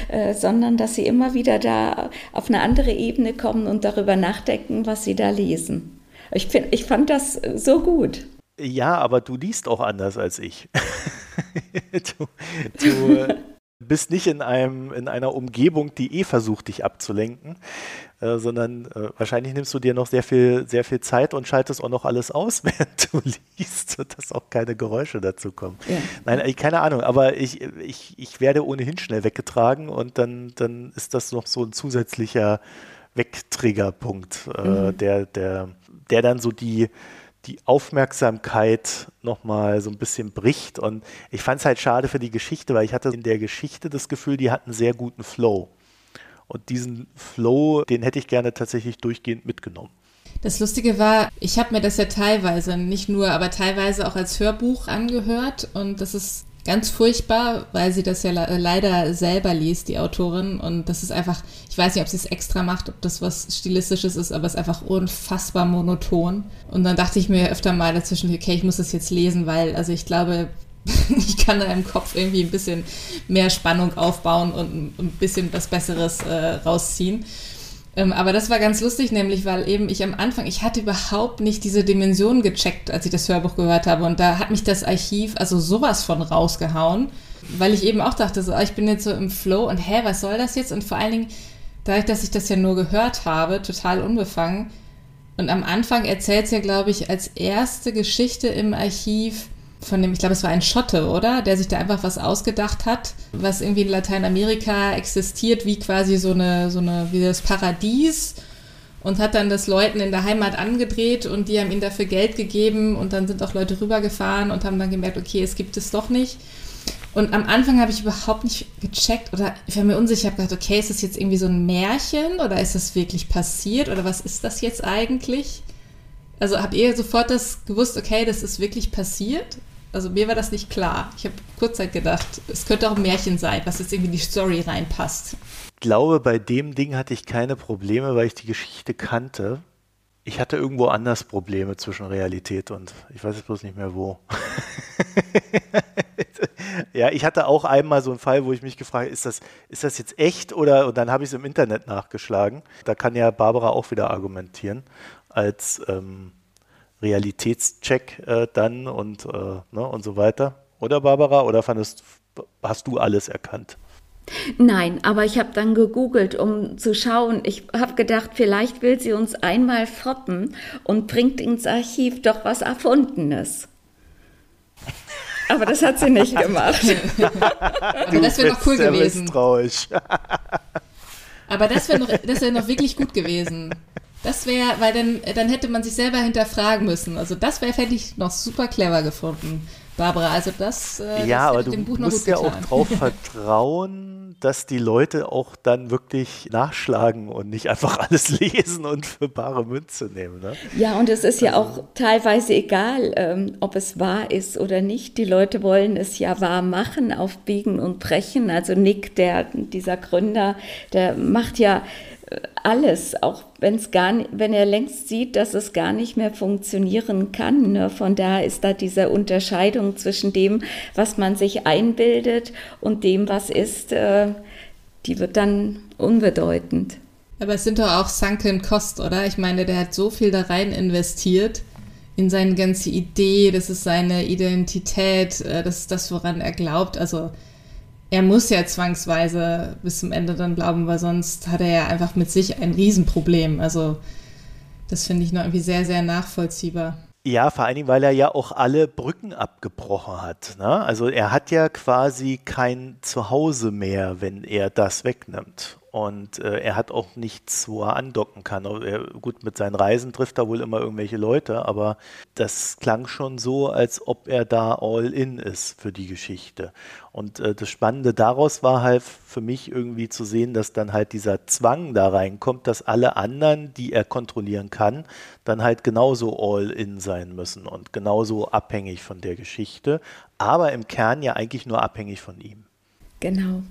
äh, sondern dass sie immer wieder da auf eine andere Ebene kommen und darüber nachdenken, was sie da lesen. Ich, find, ich fand das so gut. Ja, aber du liest auch anders als ich. *laughs* du, du *laughs* bist nicht in, einem, in einer Umgebung, die eh versucht, dich abzulenken, äh, sondern äh, wahrscheinlich nimmst du dir noch sehr viel, sehr viel Zeit und schaltest auch noch alles aus, *laughs* während du liest, sodass auch keine Geräusche dazu kommen. Ja. Nein, keine Ahnung, aber ich, ich, ich werde ohnehin schnell weggetragen und dann, dann ist das noch so ein zusätzlicher Wegtriggerpunkt, äh, mhm. der, der, der dann so die die Aufmerksamkeit nochmal so ein bisschen bricht. Und ich fand es halt schade für die Geschichte, weil ich hatte in der Geschichte das Gefühl, die hatten sehr guten Flow. Und diesen Flow, den hätte ich gerne tatsächlich durchgehend mitgenommen. Das Lustige war, ich habe mir das ja teilweise, nicht nur, aber teilweise auch als Hörbuch angehört und das ist ganz furchtbar, weil sie das ja leider selber liest, die Autorin. Und das ist einfach, ich weiß nicht, ob sie es extra macht, ob das was Stilistisches ist, aber es ist einfach unfassbar monoton. Und dann dachte ich mir öfter mal dazwischen, okay, ich muss das jetzt lesen, weil, also ich glaube, *laughs* ich kann da im Kopf irgendwie ein bisschen mehr Spannung aufbauen und ein bisschen was Besseres äh, rausziehen. Ähm, aber das war ganz lustig, nämlich weil eben ich am Anfang, ich hatte überhaupt nicht diese Dimension gecheckt, als ich das Hörbuch gehört habe. Und da hat mich das Archiv also sowas von rausgehauen, weil ich eben auch dachte, so, ah, ich bin jetzt so im Flow und hä, was soll das jetzt? Und vor allen Dingen, dadurch, dass ich das ja nur gehört habe, total unbefangen. Und am Anfang erzählt es ja, glaube ich, als erste Geschichte im Archiv von dem, ich glaube, es war ein Schotte, oder? Der sich da einfach was ausgedacht hat, was irgendwie in Lateinamerika existiert, wie quasi so eine, so eine, wie das Paradies und hat dann das Leuten in der Heimat angedreht und die haben ihm dafür Geld gegeben und dann sind auch Leute rübergefahren und haben dann gemerkt, okay, es gibt es doch nicht. Und am Anfang habe ich überhaupt nicht gecheckt oder ich war mir unsicher, habe gedacht, okay, ist das jetzt irgendwie so ein Märchen oder ist das wirklich passiert oder was ist das jetzt eigentlich? Also habt ihr sofort das gewusst, okay, das ist wirklich passiert? Also mir war das nicht klar. Ich habe kurzzeit gedacht, es könnte auch ein Märchen sein, was jetzt irgendwie in die Story reinpasst. Ich glaube, bei dem Ding hatte ich keine Probleme, weil ich die Geschichte kannte. Ich hatte irgendwo anders Probleme zwischen Realität und ich weiß jetzt bloß nicht mehr wo. *laughs* *laughs* ja, ich hatte auch einmal so einen Fall, wo ich mich gefragt habe, ist das, ist das jetzt echt oder und dann habe ich es im Internet nachgeschlagen. Da kann ja Barbara auch wieder argumentieren als ähm, Realitätscheck äh, dann und, äh, ne, und so weiter. Oder Barbara? Oder fandest, hast du alles erkannt? Nein, aber ich habe dann gegoogelt, um zu schauen. Ich habe gedacht, vielleicht will sie uns einmal foppen und bringt ins Archiv doch was Erfundenes. Aber das hat sie nicht gemacht. aber das wäre noch cool gewesen. aber das wäre noch, wär noch wirklich gut gewesen. Das wäre, weil dann, dann hätte man sich selber hinterfragen müssen. Also das wäre, fände ich noch super clever gefunden, Barbara. Also das, äh, ja, das aber du musst ja auch darauf *laughs* vertrauen, dass die Leute auch dann wirklich nachschlagen und nicht einfach *laughs* alles lesen und für bare Münze nehmen. Ne? Ja, und es ist ja also. auch teilweise egal, ähm, ob es wahr ist oder nicht. Die Leute wollen es ja wahr machen, auf Biegen und Brechen. Also Nick, der, dieser Gründer, der macht ja alles, auch wenn's gar wenn er längst sieht, dass es gar nicht mehr funktionieren kann. Ne? Von daher ist da diese Unterscheidung zwischen dem, was man sich einbildet und dem, was ist, äh, die wird dann unbedeutend. Aber es sind doch auch Sunken Cost, oder? Ich meine, der hat so viel da rein investiert in seine ganze Idee, das ist seine Identität, äh, das ist das, woran er glaubt. Also er muss ja zwangsweise bis zum Ende dann glauben, weil sonst hat er ja einfach mit sich ein Riesenproblem. Also das finde ich noch irgendwie sehr, sehr nachvollziehbar. Ja, vor allen Dingen, weil er ja auch alle Brücken abgebrochen hat. Ne? Also er hat ja quasi kein Zuhause mehr, wenn er das wegnimmt. Und äh, er hat auch nichts, wo er andocken kann. Er, gut, mit seinen Reisen trifft er wohl immer irgendwelche Leute, aber das klang schon so, als ob er da all in ist für die Geschichte. Und äh, das Spannende daraus war halt für mich irgendwie zu sehen, dass dann halt dieser Zwang da reinkommt, dass alle anderen, die er kontrollieren kann, dann halt genauso all in sein müssen und genauso abhängig von der Geschichte, aber im Kern ja eigentlich nur abhängig von ihm. Genau.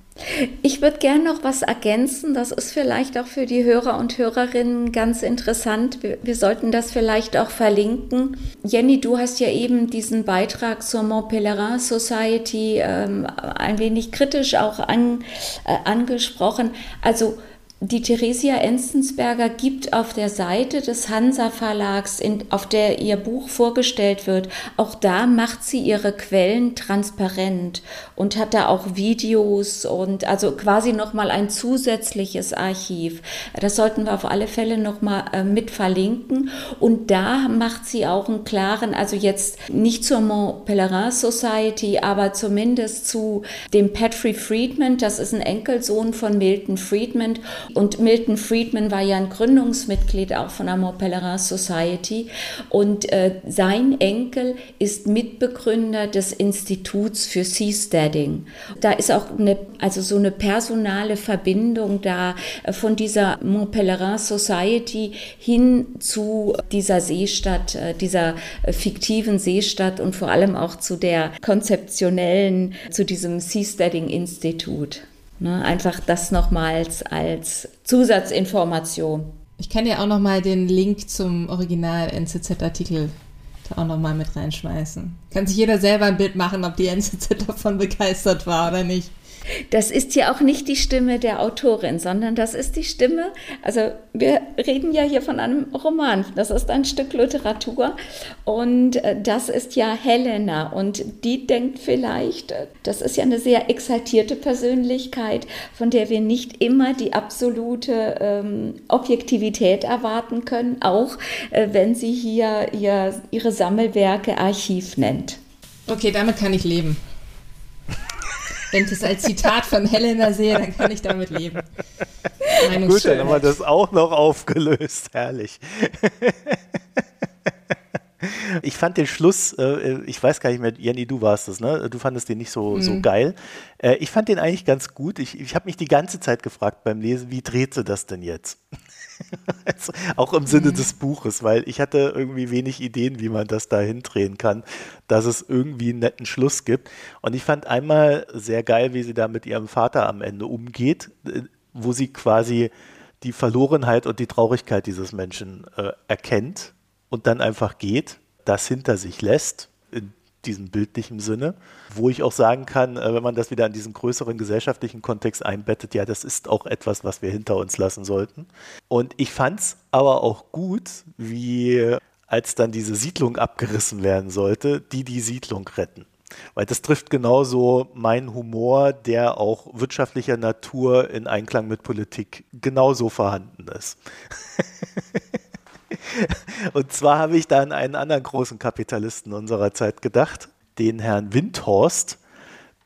Ich würde gerne noch was ergänzen. Das ist vielleicht auch für die Hörer und Hörerinnen ganz interessant. Wir, wir, sollten das vielleicht auch verlinken. Jenny, du hast ja eben diesen Beitrag zur Mont Pelerin Society ähm, ein wenig kritisch auch an, äh, angesprochen. Also die Theresia Enzensberger gibt auf der Seite des Hansa Verlags, in, auf der ihr Buch vorgestellt wird, auch da macht sie ihre Quellen transparent und hat da auch Videos und also quasi nochmal ein zusätzliches Archiv. Das sollten wir auf alle Fälle nochmal äh, mit verlinken. Und da macht sie auch einen klaren, also jetzt nicht zur Mont Pelerin Society, aber zumindest zu dem Patrick Friedman, das ist ein Enkelsohn von Milton Friedman Und Milton Friedman war ja ein Gründungsmitglied auch von der Mont Pelerin Society. Und äh, sein Enkel ist Mitbegründer des Instituts für Seasteading. Da ist auch eine, also so eine personale Verbindung da äh, von dieser Mont Pelerin Society hin zu dieser Seestadt, äh, dieser äh, fiktiven Seestadt und vor allem auch zu der konzeptionellen, zu diesem Seasteading-Institut. Ne, einfach das nochmals als Zusatzinformation. Ich kann ja auch nochmal den Link zum Original NZZ-Artikel da auch nochmal mit reinschmeißen. Kann sich jeder selber ein Bild machen, ob die NZZ davon begeistert war oder nicht. Das ist ja auch nicht die Stimme der Autorin, sondern das ist die Stimme, also wir reden ja hier von einem Roman, das ist ein Stück Literatur und äh, das ist ja Helena und die denkt vielleicht, äh, das ist ja eine sehr exaltierte Persönlichkeit, von der wir nicht immer die absolute ähm, Objektivität erwarten können, auch äh, wenn sie hier ihr, ihre Sammelwerke Archiv nennt. Okay, damit kann ich leben. Wenn ich das als Zitat von Helena sehe, dann kann ich damit leben. Gut, dann haben wir das auch noch aufgelöst. Herrlich. Ich fand den Schluss, äh, ich weiß gar nicht mehr, Jenny, du warst es, ne? Du fandest den nicht so, mhm. so geil. Äh, ich fand den eigentlich ganz gut. Ich, ich habe mich die ganze Zeit gefragt beim Lesen, wie dreht sie das denn jetzt? *laughs* also, auch im Sinne des Buches, weil ich hatte irgendwie wenig Ideen, wie man das da hindrehen kann, dass es irgendwie einen netten Schluss gibt. Und ich fand einmal sehr geil, wie sie da mit ihrem Vater am Ende umgeht, äh, wo sie quasi die Verlorenheit und die Traurigkeit dieses Menschen äh, erkennt und dann einfach geht, das hinter sich lässt diesem bildlichen Sinne, wo ich auch sagen kann, äh, wenn man das wieder in diesen größeren gesellschaftlichen Kontext einbettet, ja, das ist auch etwas, was wir hinter uns lassen sollten. Und ich fand es aber auch gut, wie als dann diese Siedlung abgerissen werden sollte, die die Siedlung retten. Weil das trifft genauso meinen Humor, der auch wirtschaftlicher Natur in Einklang mit Politik genauso vorhanden ist. *laughs* *laughs* Und zwar habe ich da an einen anderen großen Kapitalisten unserer Zeit gedacht, den Herrn Windhorst,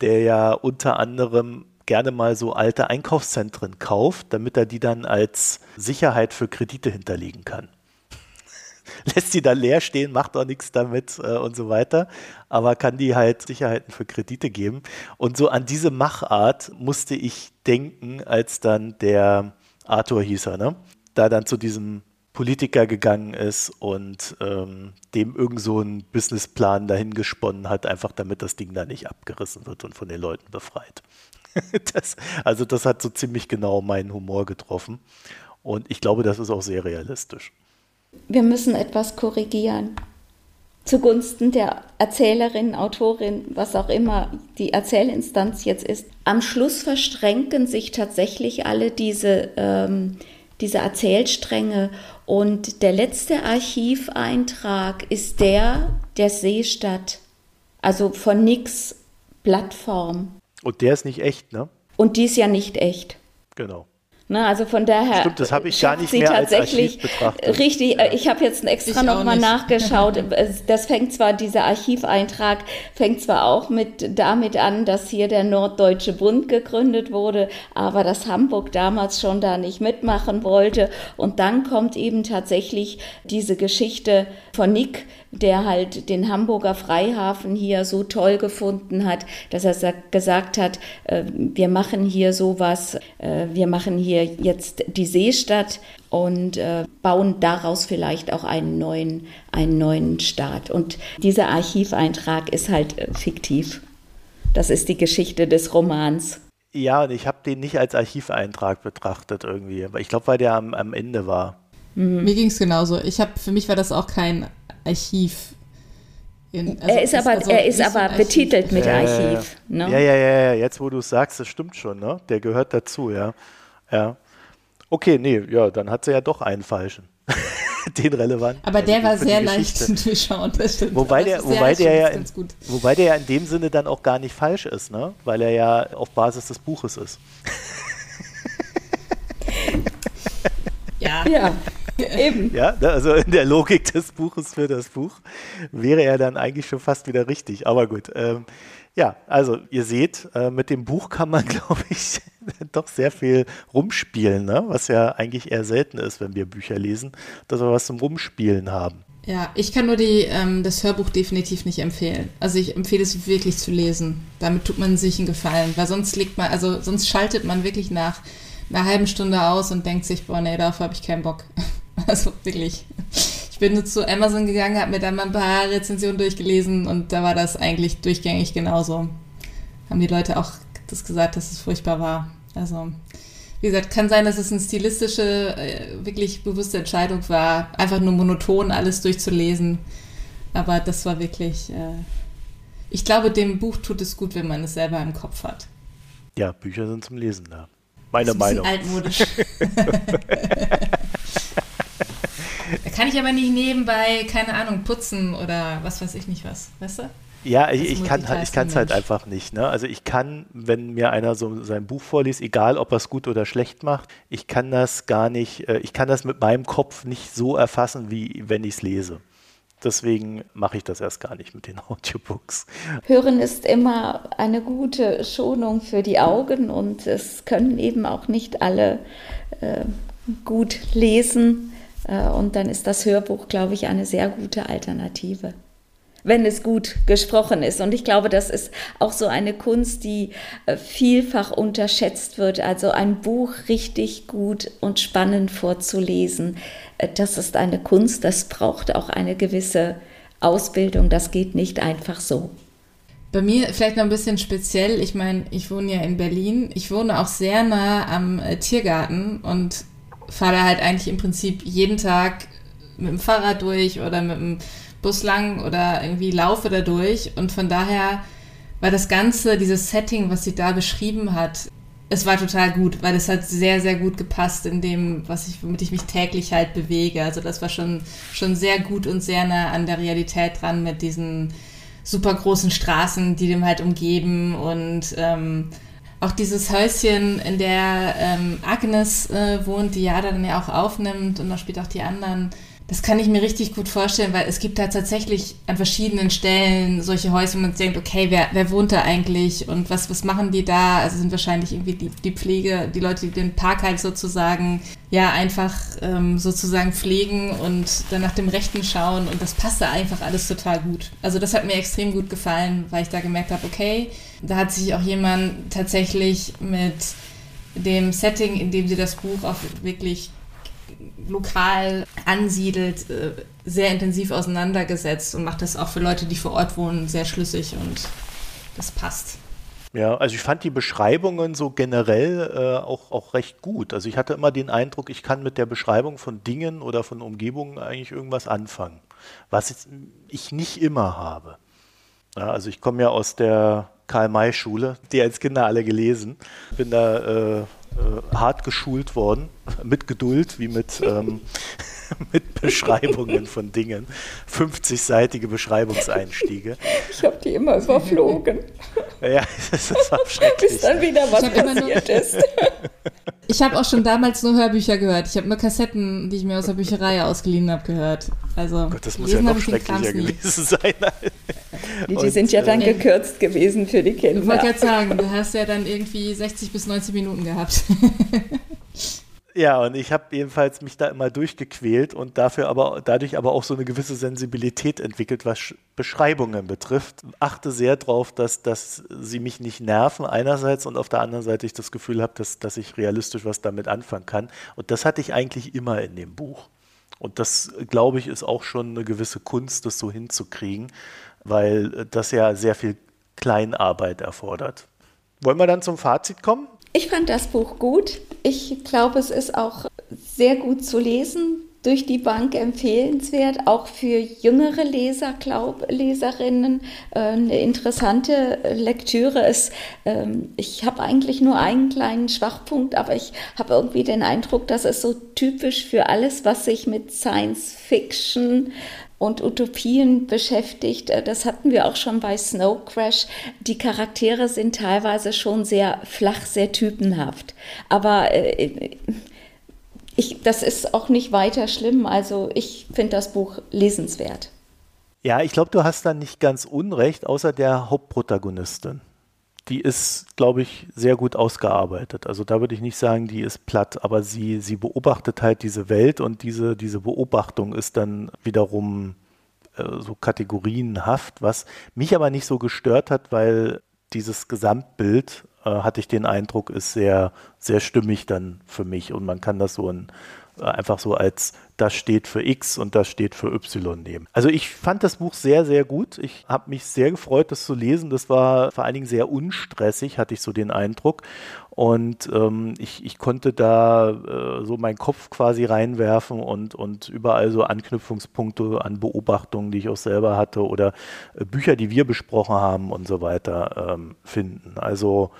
der ja unter anderem gerne mal so alte Einkaufszentren kauft, damit er die dann als Sicherheit für Kredite hinterlegen kann. *laughs* Lässt die da leer stehen, macht auch nichts damit äh, und so weiter, aber kann die halt Sicherheiten für Kredite geben. Und so an diese Machart musste ich denken, als dann der Arthur hieß er, ne? Da dann zu diesem Politiker gegangen ist und ähm, dem irgend so einen Businessplan dahin gesponnen hat, einfach damit das Ding da nicht abgerissen wird und von den Leuten befreit. *laughs* das, also das hat so ziemlich genau meinen Humor getroffen und ich glaube, das ist auch sehr realistisch. Wir müssen etwas korrigieren zugunsten der Erzählerin, Autorin, was auch immer die Erzählinstanz jetzt ist. Am Schluss verstrenken sich tatsächlich alle diese ähm, diese Erzählstränge. Und der letzte Archiveintrag ist der der Seestadt, also von Nix Plattform. Und der ist nicht echt, ne? Und die ist ja nicht echt. Genau. Na, also von daher. Stimmt, das habe ich gar nicht mehr tatsächlich als betrachtet. Richtig, ja. ich habe jetzt extra nochmal nachgeschaut. *laughs* Das fängt zwar, dieser Archiveintrag fängt zwar auch mit damit an, dass hier der Norddeutsche Bund gegründet wurde, aber dass Hamburg damals schon da nicht mitmachen wollte. Und dann kommt eben tatsächlich diese Geschichte von Nick, der halt den Hamburger Freihafen hier so toll gefunden hat, dass er gesagt hat, äh, wir machen hier sowas, äh, wir machen hier jetzt die Seestadt und äh, bauen daraus vielleicht auch einen neuen, einen neuen Staat. Und dieser Archiveintrag ist halt fiktiv. Das ist die Geschichte des Romans. Ja, und ich habe den nicht als Archiveintrag betrachtet irgendwie, aber ich glaube, weil der am, am Ende war. Mhm. Mir ging es genauso. Ich habe, für mich war das auch kein Archiv. In, also er ist aber, also er ist aber betitelt mit Archiv. Ne? Ja, ja, ja, ja, jetzt wo du es sagst, das stimmt schon, ne? Der gehört dazu, ja. Ja. Okay, nee, ja, dann hat sie ja doch einen falschen. *laughs* den relevant. Aber also der war sehr leicht zu durchschauen, das stimmt. Wobei der, wobei, der ja in, wobei der ja in dem Sinne dann auch gar nicht falsch ist, ne? Weil er ja auf Basis des Buches ist. ja. ja. *laughs* Eben. Ja, also in der Logik des Buches für das Buch wäre er dann eigentlich schon fast wieder richtig. Aber gut. Ähm, Ja, also ihr seht, äh, mit dem Buch kann man, *laughs* glaube ich, doch sehr viel rumspielen, ne? was ja eigentlich eher selten ist, wenn wir Bücher lesen, dass wir was zum Rumspielen haben. Ja, ich kann nur die, ähm, das Hörbuch definitiv nicht empfehlen. Also ich empfehle es wirklich zu lesen. Damit tut man sich einen Gefallen, weil sonst legt man, also sonst schaltet man wirklich nach einer halben Stunde aus und denkt sich, boah, nee, darauf habe ich keinen Bock. *laughs* *laughs* Also wirklich. Ich bin nur zu Amazon gegangen, habe mir dann mal ein paar Rezensionen durchgelesen und da war das eigentlich durchgängig genauso. Haben die Leute auch das gesagt, dass es furchtbar war. Also wie gesagt, kann sein, dass es eine stilistische, äh, wirklich bewusste Entscheidung war, einfach nur monoton alles durchzulesen. Aber das war wirklich, äh, ich glaube, dem Buch tut es gut, wenn man es selber im Kopf hat. Ja, Bücher sind zum Lesen da. Meine Meinung. altmodisch. *laughs* kann ich aber nicht nebenbei, keine Ahnung, putzen oder was weiß ich nicht was, weißt du? Ja, ich, ich kann halt, ich kann es halt einfach nicht. Ne? Also ich kann, wenn mir einer so sein Buch vorliest, egal ob er es gut oder schlecht macht, ich kann das gar nicht, äh, ich kann das mit meinem Kopf nicht so erfassen, wie wenn ich es lese. Deswegen mache ich das erst gar nicht mit den *laughs* Audiobooks. Hören ist immer eine gute Schonung für die Augen und es können eben auch nicht alle äh, gut lesen. Äh, und dann ist das Hörbuch, glaube ich, eine sehr gute Alternative wenn es gut gesprochen ist. Und ich glaube, das ist auch so eine Kunst, die äh, vielfach unterschätzt wird. Also ein Buch richtig gut und spannend vorzulesen, äh, das ist eine Kunst, das braucht auch eine gewisse Ausbildung, das geht nicht einfach so. Bei mir vielleicht noch ein bisschen speziell. Ich meine, ich wohne ja in Berlin. Ich wohne auch sehr nah am Tiergarten und fahre da halt eigentlich im Prinzip jeden Tag mit dem Fahrrad durch oder mit dem Bus lang oder irgendwie laufe da durch. Und von daher war das Ganze, dieses Setting, was sie da beschrieben hat, es war total gut, weil es hat sehr, sehr gut gepasst in dem, was ich, womit ich mich täglich halt bewege. Also das war schon, schon sehr gut und sehr nah an der Realität dran mit diesen super großen Straßen, die dem halt umgeben und ähm, auch dieses Häuschen, in der ähm, Agnes äh, wohnt, die ja dann ja auch aufnimmt und noch später auch die anderen das kann ich mir richtig gut vorstellen, weil es gibt da tatsächlich an verschiedenen Stellen solche Häuser, wo man denkt, okay, wer, wer wohnt da eigentlich und was, was machen die da? Also sind wahrscheinlich irgendwie die, die Pflege, die Leute, die den Park halt sozusagen, ja, einfach ähm, sozusagen pflegen und dann nach dem Rechten schauen und das passt da einfach alles total gut. Also das hat mir extrem gut gefallen, weil ich da gemerkt habe, okay, da hat sich auch jemand tatsächlich mit dem Setting, in dem sie das Buch auch wirklich lokal ansiedelt, äh, sehr intensiv auseinandergesetzt und macht das auch für Leute, die vor Ort wohnen, sehr schlüssig und das passt. Ja, also ich fand die Beschreibungen so generell äh, auch, auch recht gut. Also ich hatte immer den Eindruck, ich kann mit der Beschreibung von Dingen oder von Umgebungen eigentlich irgendwas anfangen, was ich nicht immer habe. Ja, also ich komme ja aus der Karl-May-Schule, die als Kinder alle gelesen. Bin da äh, hart geschult worden, *laughs* mit Geduld, wie mit, ähm, *laughs* mit Beschreibungen von Dingen. 50-seitige Beschreibungseinstiege. Ich habe die immer überflogen. Ja, *laughs* das ist schrecklich. Bis dann wieder was passiert *laughs* ist. Ich habe auch schon damals nur Hörbücher gehört. Ich habe nur Kassetten, die ich mir aus der Bücherei ausgeliehen habe, gehört. Also, Gott, das muss ja noch schrecklicher gewesen sein. Die, die sind ja dann gekürzt gewesen für die Kinder. Ich wollte gerade sagen, du hast ja dann irgendwie 60 bis 90 Minuten gehabt. Ja, und ich habe jedenfalls mich da immer durchgequält und dafür aber dadurch aber auch so eine gewisse Sensibilität entwickelt, was Beschreibungen betrifft. Achte sehr darauf, dass, dass sie mich nicht nerven einerseits und auf der anderen Seite ich das Gefühl habe, dass, dass ich realistisch was damit anfangen kann. Und das hatte ich eigentlich immer in dem Buch. Und das, glaube ich, ist auch schon eine gewisse Kunst, das so hinzukriegen, weil das ja sehr viel Kleinarbeit erfordert. Wollen wir dann zum Fazit kommen? Ich fand das Buch gut. Ich glaube, es ist auch sehr gut zu lesen, durch die Bank empfehlenswert, auch für jüngere Leser, glaub, Leserinnen äh, eine interessante Lektüre ist. Ähm, ich habe eigentlich nur einen kleinen Schwachpunkt, aber ich habe irgendwie den Eindruck, dass es so typisch für alles, was sich mit Science Fiction und Utopien beschäftigt. Äh, das hatten wir auch schon bei Snow Crash. Die Charaktere sind teilweise schon sehr flach, sehr typenhaft. Aber äh, ich, das ist auch nicht weiter schlimm. Also ich finde das Buch lesenswert. Ja, ich glaube, du hast da nicht ganz unrecht, außer der Hauptprotagonistin. Die ist, glaube ich, sehr gut ausgearbeitet. Also da würde ich nicht sagen, die ist platt, aber sie, sie beobachtet halt diese Welt und diese, diese Beobachtung ist dann wiederum äh, so kategorienhaft, was mich aber nicht so gestört hat, weil dieses Gesamtbild, äh, hatte ich den Eindruck, ist sehr, sehr stimmig dann für mich und man kann das so in, einfach so als das steht für X und das steht für Y nehmen. Also ich fand das Buch sehr, sehr gut. Ich habe mich sehr gefreut, das zu lesen. Das war vor allen Dingen sehr unstressig, hatte ich so den Eindruck. Und ähm, ich, ich konnte da äh, so meinen Kopf quasi reinwerfen und, und überall so Anknüpfungspunkte an Beobachtungen, die ich auch selber hatte oder äh, Bücher, die wir besprochen haben und so weiter ähm, finden. Also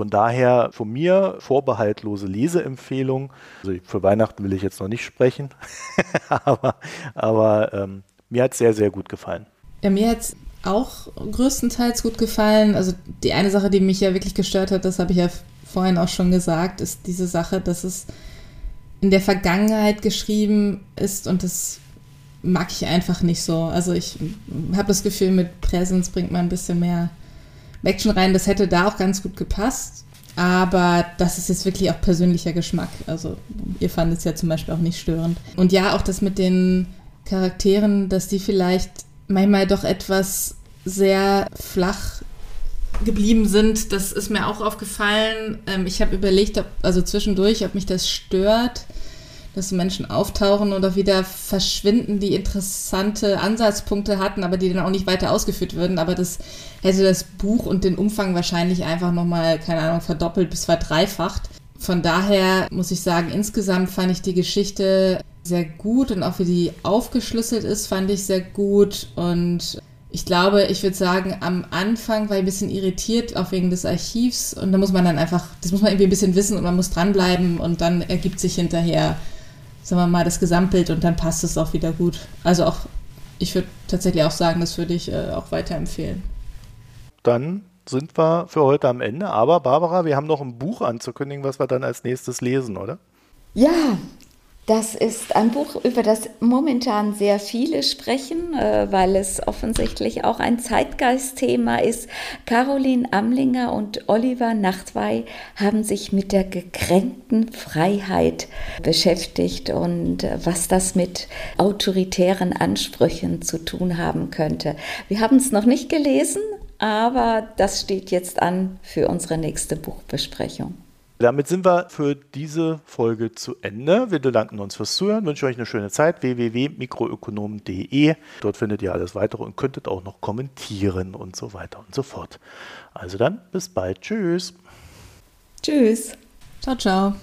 von daher von mir vorbehaltlose Leseempfehlung. Also für Weihnachten will ich jetzt noch nicht sprechen, *laughs* aber, aber ähm, mir hat es sehr, sehr gut gefallen. Ja, mir hat es auch größtenteils gut gefallen. Also die eine Sache, die mich ja wirklich gestört hat, das habe ich ja vorhin auch schon gesagt, ist diese Sache, dass es in der Vergangenheit geschrieben ist und das mag ich einfach nicht so. Also ich habe das Gefühl, mit Präsenz bringt man ein bisschen mehr Action rein. Das hätte da auch ganz gut gepasst. Aber das ist jetzt wirklich auch persönlicher Geschmack. Also ihr fandet es ja zum Beispiel auch nicht störend. Und ja, auch das mit den Charakteren, dass die vielleicht manchmal doch etwas sehr flach geblieben sind, das ist mir auch aufgefallen. Ähm, ich habe überlegt, ob, also zwischendurch, ob mich das stört, dass Menschen auftauchen oder wieder verschwinden, die interessante Ansatzpunkte hatten, aber die dann auch nicht weiter ausgeführt würden. Aber das hätte das Buch und den Umfang wahrscheinlich einfach nochmal, keine Ahnung, verdoppelt bis verdreifacht. Von daher muss ich sagen, insgesamt fand ich die Geschichte sehr gut und auch wie die aufgeschlüsselt ist, fand ich sehr gut. Und ich glaube, ich würde sagen, am Anfang war ich ein bisschen irritiert, auch wegen des Archivs. Und da muss man dann einfach, das muss man irgendwie ein bisschen wissen und man muss dranbleiben und dann ergibt sich hinterher sagen wir mal, das Gesamtbild und dann passt es auch wieder gut. Also auch, ich würde tatsächlich auch sagen, das würde ich äh, auch weiterempfehlen. Dann sind wir für heute am Ende. Aber Barbara, wir haben noch ein Buch anzukündigen, was wir dann als nächstes lesen, oder? Ja, das ist ein Buch, über das momentan sehr viele sprechen, äh, weil es offensichtlich auch ein Zeitgeistthema ist. Caroline Amlinger und Oliver Nachtwey haben sich mit der gekränkten Freiheit beschäftigt und äh, was das mit autoritären Ansprüchen zu tun haben könnte. Wir haben es noch nicht gelesen, aber das steht jetzt an für unsere nächste Buchbesprechung. Damit sind wir für diese Folge zu Ende. Wir bedanken uns fürs Zuhören, wünschen euch eine schöne Zeit. www.mikroökonomen.de. Dort findet ihr alles weitere und könntet auch noch kommentieren und so weiter und so fort. Also dann, bis bald. Tschüss. Tschüss. Ciao, ciao.